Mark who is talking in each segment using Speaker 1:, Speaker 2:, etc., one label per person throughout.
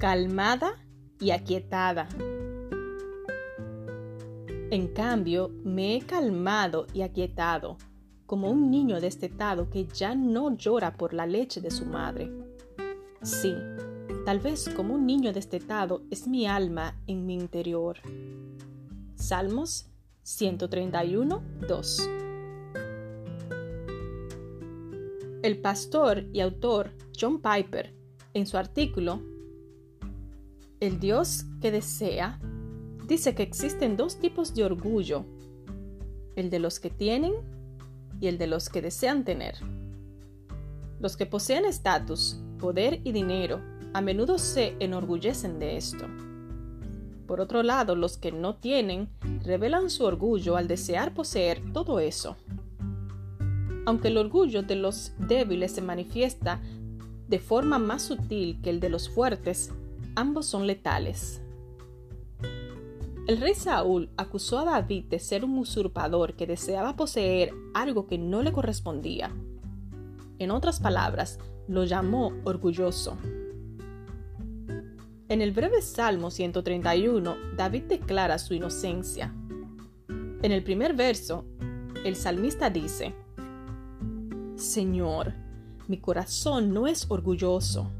Speaker 1: calmada y aquietada. En cambio, me he calmado y aquietado, como un niño destetado que ya no llora por la leche de su madre. Sí, tal vez como un niño destetado es mi alma en mi interior. Salmos 131, 2. El pastor y autor John Piper, en su artículo El Dios que desea, dice que existen dos tipos de orgullo, el de los que tienen y el de los que desean tener. Los que poseen estatus, poder y dinero a menudo se enorgullecen de esto. Por otro lado, los que no tienen revelan su orgullo al desear poseer todo eso. Aunque el orgullo de los débiles se manifiesta de forma más sutil que el de los fuertes, ambos son letales. El rey Saúl acusó a David de ser un usurpador que deseaba poseer algo que no le correspondía. En otras palabras, lo llamó orgulloso. En el breve Salmo 131, David declara su inocencia. En el primer verso, el salmista dice, Señor, mi corazón no es orgulloso,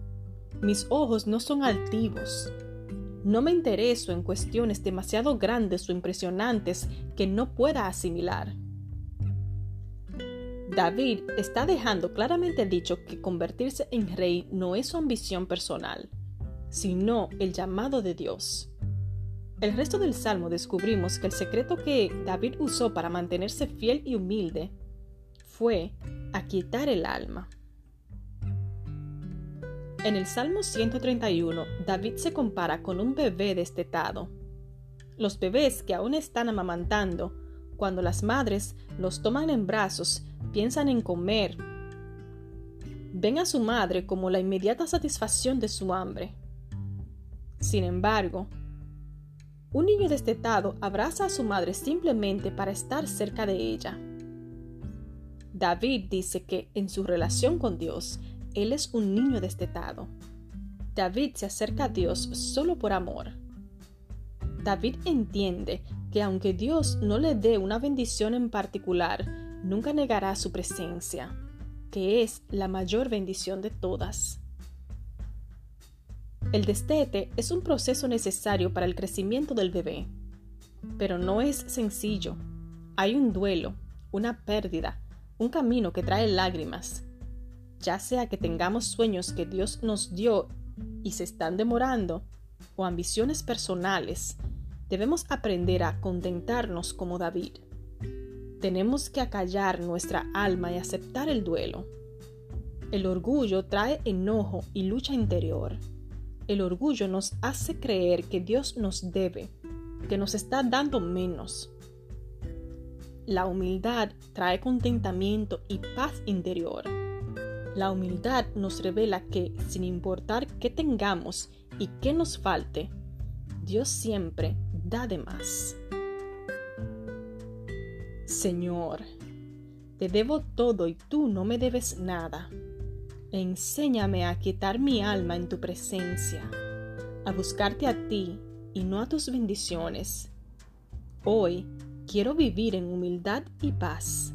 Speaker 1: mis ojos no son altivos. No me intereso en cuestiones demasiado grandes o impresionantes que no pueda asimilar. David está dejando claramente dicho que convertirse en rey no es su ambición personal, sino el llamado de Dios. El resto del salmo descubrimos que el secreto que David usó para mantenerse fiel y humilde fue aquietar el alma. En el Salmo 131, David se compara con un bebé destetado. Los bebés que aún están amamantando, cuando las madres los toman en brazos, piensan en comer. Ven a su madre como la inmediata satisfacción de su hambre. Sin embargo, un niño destetado abraza a su madre simplemente para estar cerca de ella. David dice que en su relación con Dios, él es un niño destetado. David se acerca a Dios solo por amor. David entiende que aunque Dios no le dé una bendición en particular, nunca negará su presencia, que es la mayor bendición de todas. El destete es un proceso necesario para el crecimiento del bebé, pero no es sencillo. Hay un duelo, una pérdida, un camino que trae lágrimas, ya sea que tengamos sueños que Dios nos dio y se están demorando, o ambiciones personales, debemos aprender a contentarnos como David. Tenemos que acallar nuestra alma y aceptar el duelo. El orgullo trae enojo y lucha interior. El orgullo nos hace creer que Dios nos debe, que nos está dando menos, la humildad trae contentamiento y paz interior. La humildad nos revela que, sin importar qué tengamos y qué nos falte, Dios siempre da de más. Señor, te debo todo y tú no me debes nada. Enséñame a quietar mi alma en tu presencia, a buscarte a ti y no a tus bendiciones. Hoy Quiero vivir en humildad y paz.